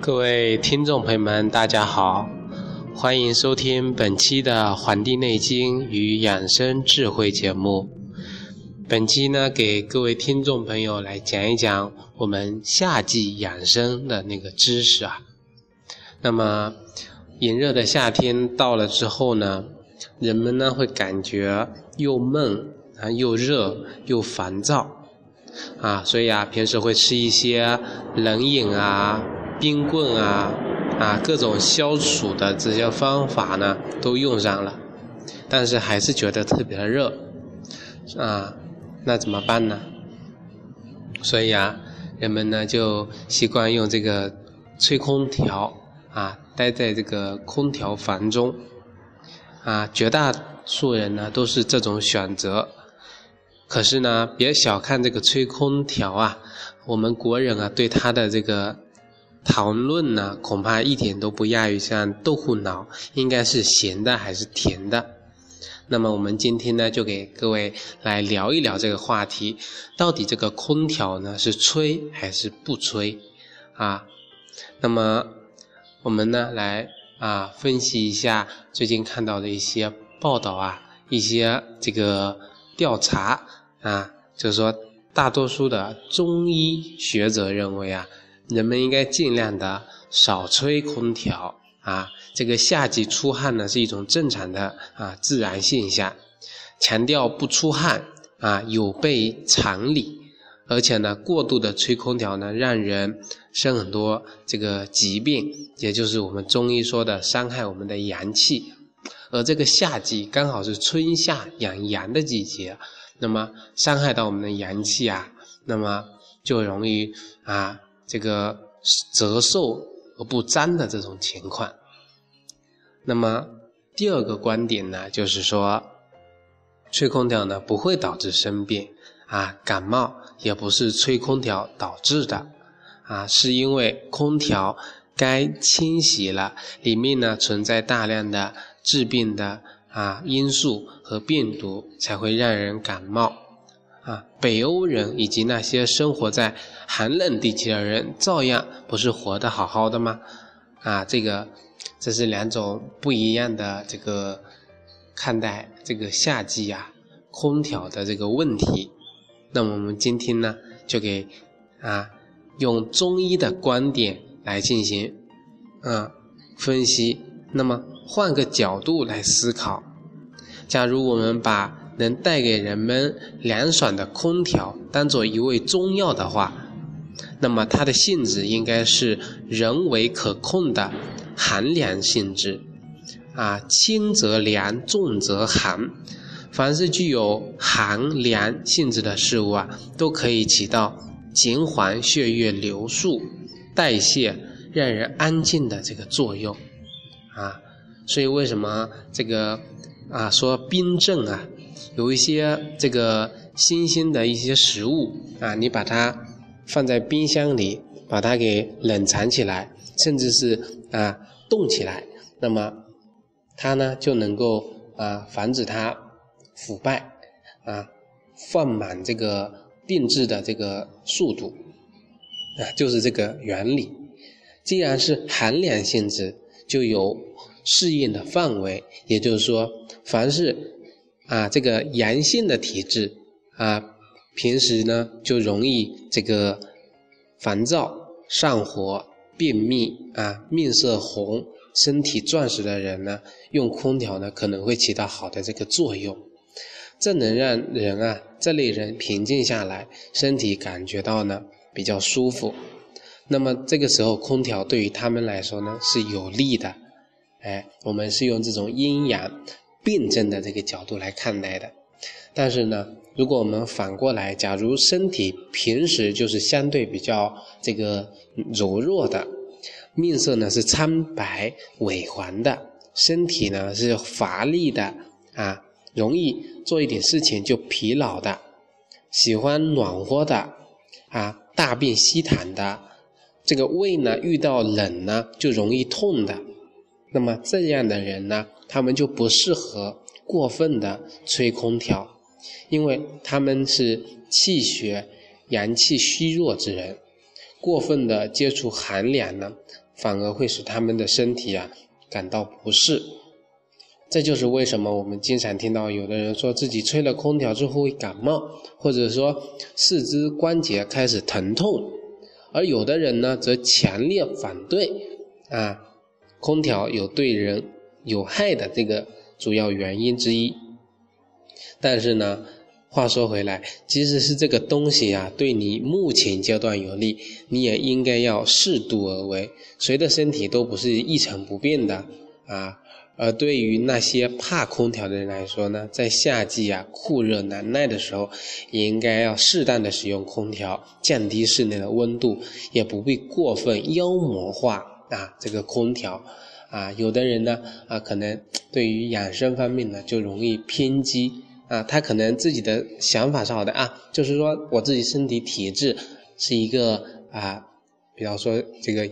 各位听众朋友们，大家好，欢迎收听本期的《黄帝内经与养生智慧》节目。本期呢，给各位听众朋友来讲一讲我们夏季养生的那个知识啊。那么，炎热的夏天到了之后呢，人们呢会感觉又闷啊，又热又烦躁啊，所以啊，平时会吃一些冷饮啊。冰棍啊，啊，各种消暑的这些方法呢，都用上了，但是还是觉得特别的热，啊，那怎么办呢？所以啊，人们呢就习惯用这个吹空调啊，待在这个空调房中，啊，绝大多数人呢都是这种选择。可是呢，别小看这个吹空调啊，我们国人啊对它的这个。讨论呢，恐怕一点都不亚于像豆腐脑，应该是咸的还是甜的？那么我们今天呢，就给各位来聊一聊这个话题，到底这个空调呢是吹还是不吹啊？那么我们呢来啊分析一下最近看到的一些报道啊，一些这个调查啊，就是说大多数的中医学者认为啊。人们应该尽量的少吹空调啊，这个夏季出汗呢是一种正常的啊自然现象，强调不出汗啊有悖常理，而且呢过度的吹空调呢让人生很多这个疾病，也就是我们中医说的伤害我们的阳气，而这个夏季刚好是春夏养阳的季节，那么伤害到我们的阳气啊，那么就容易啊。这个折寿而不沾的这种情况。那么第二个观点呢，就是说，吹空调呢不会导致生病啊，感冒也不是吹空调导致的啊，是因为空调该清洗了，里面呢存在大量的致病的啊因素和病毒，才会让人感冒。啊，北欧人以及那些生活在寒冷地区的人，照样不是活得好好的吗？啊，这个这是两种不一样的这个看待这个夏季啊空调的这个问题。那么我们今天呢，就给啊用中医的观点来进行啊分析。那么换个角度来思考，假如我们把能带给人们凉爽的空调，当做一味中药的话，那么它的性质应该是人为可控的寒凉性质，啊，轻则凉，重则寒。凡是具有寒凉性质的事物啊，都可以起到减缓血液流速、代谢、让人安静的这个作用，啊，所以为什么这个啊说冰镇啊？有一些这个新鲜的一些食物啊，你把它放在冰箱里，把它给冷藏起来，甚至是啊冻起来，那么它呢就能够啊防止它腐败啊，放满这个定制的这个速度啊，就是这个原理。既然是寒凉性质，就有适应的范围，也就是说，凡是。啊，这个阳性的体质啊，平时呢就容易这个烦躁、上火、便秘啊，面色红、身体壮实的人呢，用空调呢可能会起到好的这个作用，这能让人啊这类人平静下来，身体感觉到呢比较舒服。那么这个时候，空调对于他们来说呢是有利的。哎，我们是用这种阴阳。辩证的这个角度来看待的，但是呢，如果我们反过来，假如身体平时就是相对比较这个柔弱的，面色呢是苍白萎黄的，身体呢是乏力的啊，容易做一点事情就疲劳的，喜欢暖和的啊，大便稀溏的，这个胃呢遇到冷呢就容易痛的。那么这样的人呢，他们就不适合过分的吹空调，因为他们是气血阳气虚弱之人，过分的接触寒凉呢，反而会使他们的身体啊感到不适。这就是为什么我们经常听到有的人说自己吹了空调之后会感冒，或者说四肢关节开始疼痛，而有的人呢则强烈反对啊，空调有对人有害的这个主要原因之一。但是呢，话说回来，即使是这个东西啊对你目前阶段有利，你也应该要适度而为。谁的身体都不是一成不变的啊。而对于那些怕空调的人来说呢，在夏季啊酷热难耐的时候，也应该要适当的使用空调，降低室内的温度，也不必过分妖魔化啊这个空调啊。有的人呢啊，可能 对于养生方面呢就容易偏激啊，他可能自己的想法是好的啊，就是说我自己身体体质是一个啊，比方说这个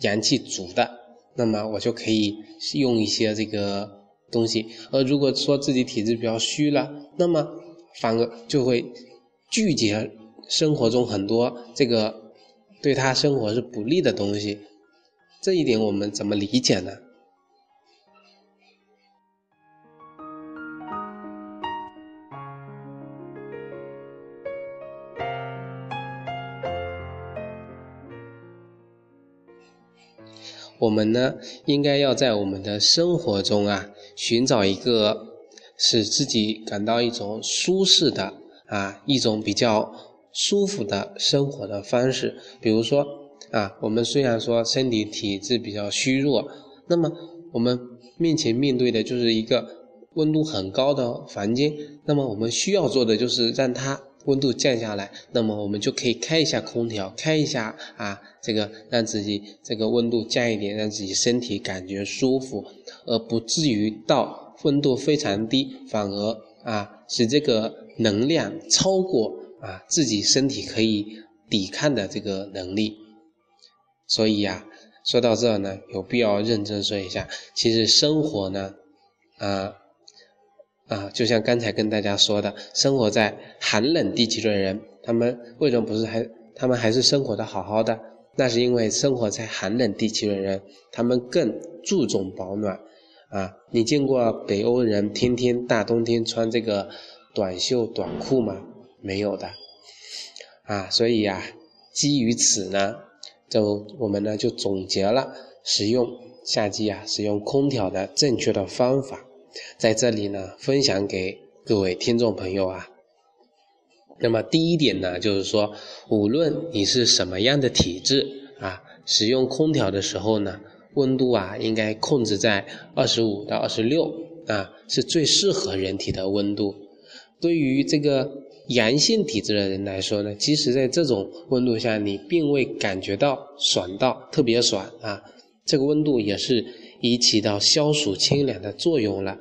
阳气足的。那么我就可以用一些这个东西，而如果说自己体质比较虚了，那么反而就会拒绝生活中很多这个对他生活是不利的东西。这一点我们怎么理解呢？我们呢，应该要在我们的生活中啊，寻找一个使自己感到一种舒适的啊，一种比较舒服的生活的方式。比如说啊，我们虽然说身体体质比较虚弱，那么我们面前面对的就是一个温度很高的房间，那么我们需要做的就是让它。温度降下来，那么我们就可以开一下空调，开一下啊，这个让自己这个温度降一点，让自己身体感觉舒服，而不至于到温度非常低，反而啊使这个能量超过啊自己身体可以抵抗的这个能力。所以呀，说到这呢，有必要认真说一下，其实生活呢，啊。啊，就像刚才跟大家说的，生活在寒冷地区的人，他们为什么不是还？他们还是生活的好好的？那是因为生活在寒冷地区的人，他们更注重保暖。啊，你见过北欧人天天大冬天穿这个短袖短裤吗？没有的。啊，所以呀，基于此呢，就我们呢就总结了使用夏季啊使用空调的正确的方法。在这里呢，分享给各位听众朋友啊。那么第一点呢，就是说，无论你是什么样的体质啊，使用空调的时候呢，温度啊应该控制在二十五到二十六啊，是最适合人体的温度。对于这个阳性体质的人来说呢，即使在这种温度下，你并未感觉到爽到特别爽啊，这个温度也是。已起到消暑清凉的作用了，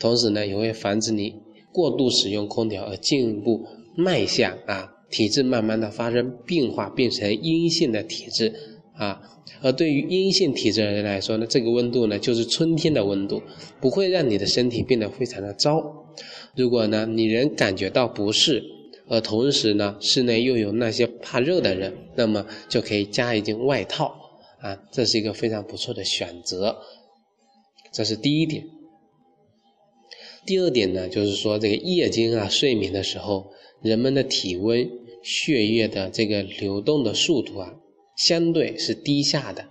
同时呢，也会防止你过度使用空调而进一步迈向啊体质慢慢的发生变化，变成阴性的体质啊。而对于阴性体质的人来说呢，这个温度呢就是春天的温度，不会让你的身体变得非常的糟。如果呢你人感觉到不适，而同时呢室内又有那些怕热的人，那么就可以加一件外套。啊，这是一个非常不错的选择，这是第一点。第二点呢，就是说这个夜间啊睡眠的时候，人们的体温、血液的这个流动的速度啊，相对是低下的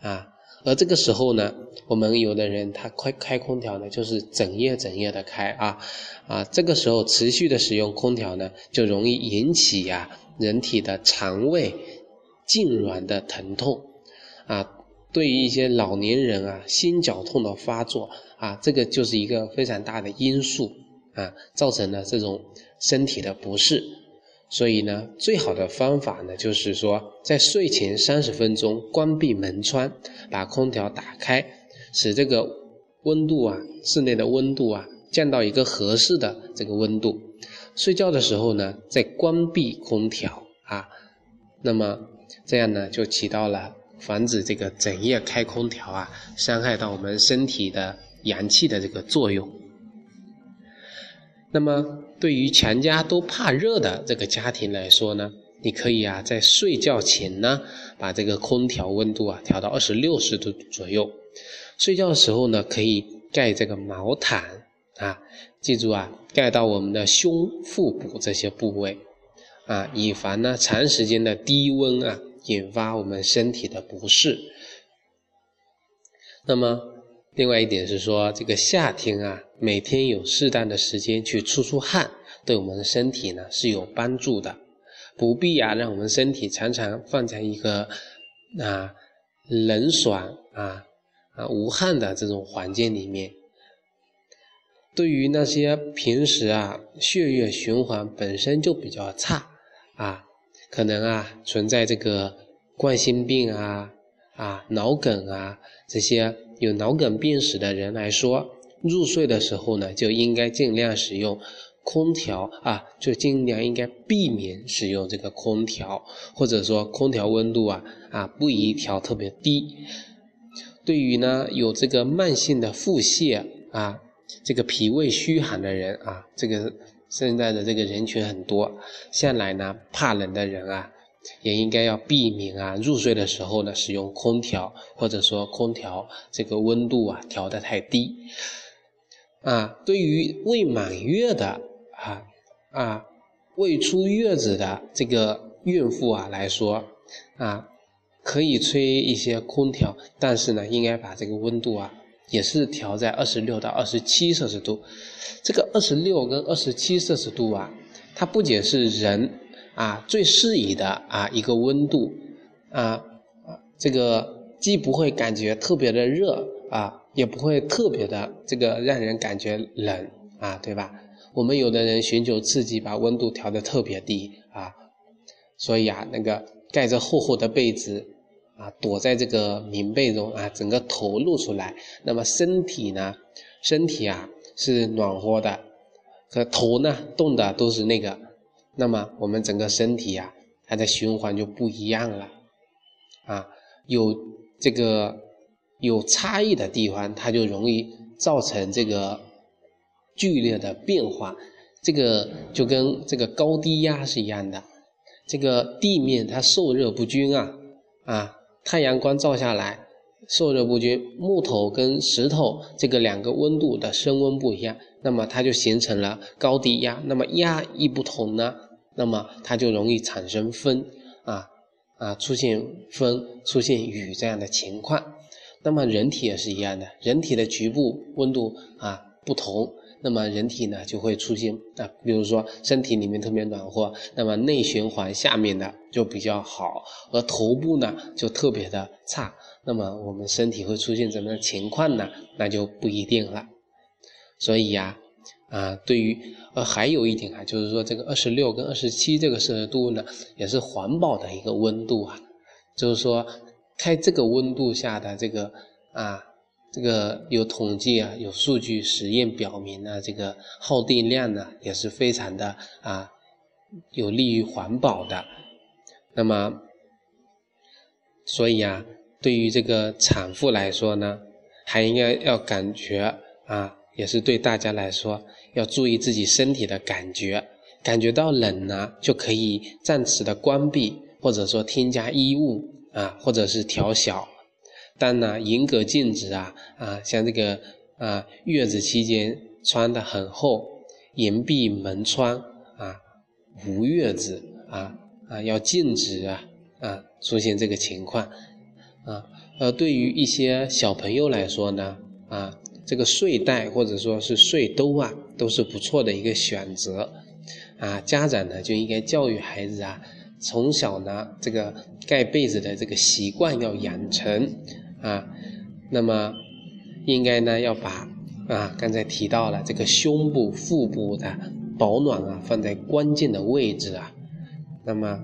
啊。而这个时候呢，我们有的人他开开空调呢，就是整夜整夜的开啊啊，这个时候持续的使用空调呢，就容易引起呀人体的肠胃痉挛的疼痛。啊，对于一些老年人啊，心绞痛的发作啊，这个就是一个非常大的因素啊，造成了这种身体的不适。所以呢，最好的方法呢，就是说在睡前三十分钟关闭门窗，把空调打开，使这个温度啊，室内的温度啊，降到一个合适的这个温度。睡觉的时候呢，再关闭空调啊，那么这样呢，就起到了。防止这个整夜开空调啊，伤害到我们身体的阳气的这个作用。那么，对于全家都怕热的这个家庭来说呢，你可以啊，在睡觉前呢，把这个空调温度啊调到二十六摄度左右。睡觉的时候呢，可以盖这个毛毯啊，记住啊，盖到我们的胸、腹部这些部位啊，以防呢长时间的低温啊引发我们身体的不适。那么，另外一点是说，这个夏天啊，每天有适当的时间去出出汗，对我们的身体呢是有帮助的。不必啊，让我们身体常常放在一个啊冷爽啊啊无汗的这种环境里面。对于那些平时啊血液循环本身就比较差啊，可能啊存在这个冠心病啊啊脑梗啊这些有脑梗病史的人来说，入睡的时候呢，就应该尽量使用。空调啊，就尽量应该避免使用这个空调，或者说空调温度啊啊不宜调特别低。对于呢有这个慢性的腹泻啊，这个脾胃虚寒的人啊，这个现在的这个人群很多，向来呢怕冷的人啊，也应该要避免啊入睡的时候呢使用空调，或者说空调这个温度啊调得太低。啊，对于未满月的。啊啊，未出月子的这个孕妇啊来说，啊，可以吹一些空调，但是呢，应该把这个温度啊，也是调在二十六到二十七摄氏度。这个二十六跟二十七摄氏度啊，它不仅是人啊最适宜的啊一个温度啊，这个既不会感觉特别的热啊，也不会特别的这个让人感觉冷啊，对吧？我们有的人寻求刺激，把温度调得特别低啊，所以啊，那个盖着厚厚的被子啊，躲在这个棉被中啊，整个头露出来，那么身体呢，身体啊是暖和的，可头呢冻的都是那个，那么我们整个身体呀，它的循环就不一样了啊，有这个有差异的地方，它就容易造成这个。剧烈的变化，这个就跟这个高低压是一样的。这个地面它受热不均啊，啊，太阳光照下来受热不均，木头跟石头这个两个温度的升温不一样，那么它就形成了高低压。那么压一不同呢，那么它就容易产生风啊啊，出现风、出现雨这样的情况。那么人体也是一样的，人体的局部温度啊不同。那么人体呢就会出现啊，比如说身体里面特别暖和，那么内循环下面的就比较好，而头部呢就特别的差。那么我们身体会出现怎么样的情况呢？那就不一定了。所以呀，啊，对于呃还有一点啊，就是说这个二十六跟二十七这个摄氏度呢，也是环保的一个温度啊，就是说开这个温度下的这个啊。这个有统计啊，有数据实验表明呢，这个耗电量呢也是非常的啊，有利于环保的。那么，所以啊，对于这个产妇来说呢，还应该要感觉啊，也是对大家来说要注意自己身体的感觉，感觉到冷呢，就可以暂时的关闭，或者说添加衣物啊，或者是调小。但呢，严格禁止啊啊，像这个啊，月子期间穿的很厚，严闭门窗啊，无月子啊啊，要禁止啊啊，出现这个情况啊。呃，对于一些小朋友来说呢，啊，这个睡袋或者说是睡兜啊，都是不错的一个选择啊。家长呢，就应该教育孩子啊，从小呢，这个盖被子的这个习惯要养成。啊，那么应该呢要把啊刚才提到了这个胸部、腹部的保暖啊放在关键的位置啊。那么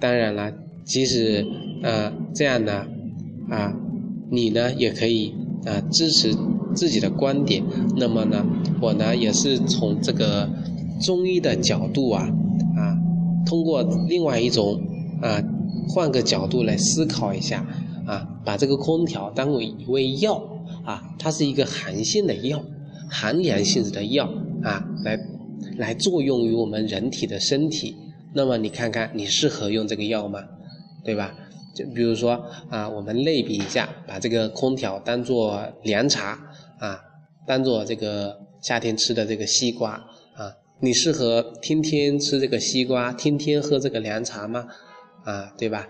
当然了，即使啊这样呢啊你呢也可以啊支持自己的观点。那么呢我呢也是从这个中医的角度啊啊通过另外一种啊换个角度来思考一下。啊，把这个空调当为一味药啊，它是一个寒性的药，寒凉性质的药啊，来来作用于我们人体的身体。那么你看看你适合用这个药吗？对吧？就比如说啊，我们类比一下，把这个空调当做凉茶啊，当做这个夏天吃的这个西瓜啊，你适合天天吃这个西瓜，天天喝这个凉茶吗？啊，对吧？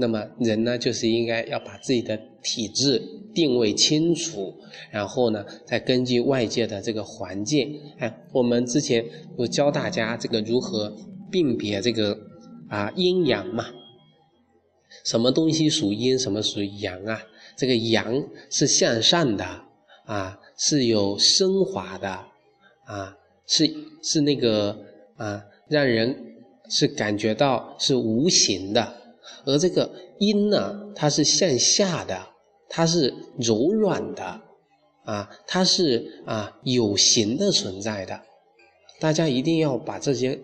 那么人呢，就是应该要把自己的体质定位清楚，然后呢，再根据外界的这个环境，哎，我们之前我教大家这个如何辨别这个啊阴阳嘛，什么东西属阴，什么属阳啊？这个阳是向上的啊，是有升华的啊，是是那个啊，让人是感觉到是无形的。而这个阴呢，它是向下的，它是柔软的，啊，它是啊有形的存在的。大家一定要把这些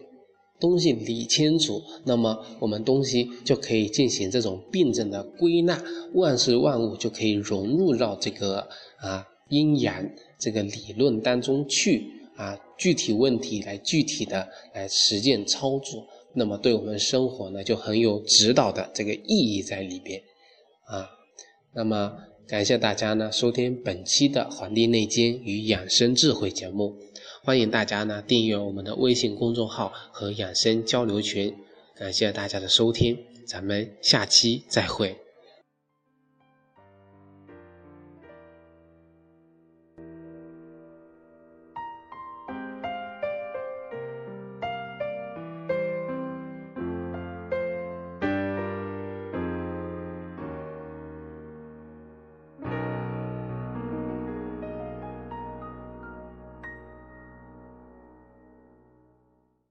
东西理清楚，那么我们东西就可以进行这种病症的归纳，万事万物就可以融入到这个啊阴阳这个理论当中去啊，具体问题来具体的来实践操作。那么对我们生活呢，就很有指导的这个意义在里边，啊，那么感谢大家呢收听本期的《黄帝内经与养生智慧》节目，欢迎大家呢订阅我们的微信公众号和养生交流群，感谢大家的收听，咱们下期再会。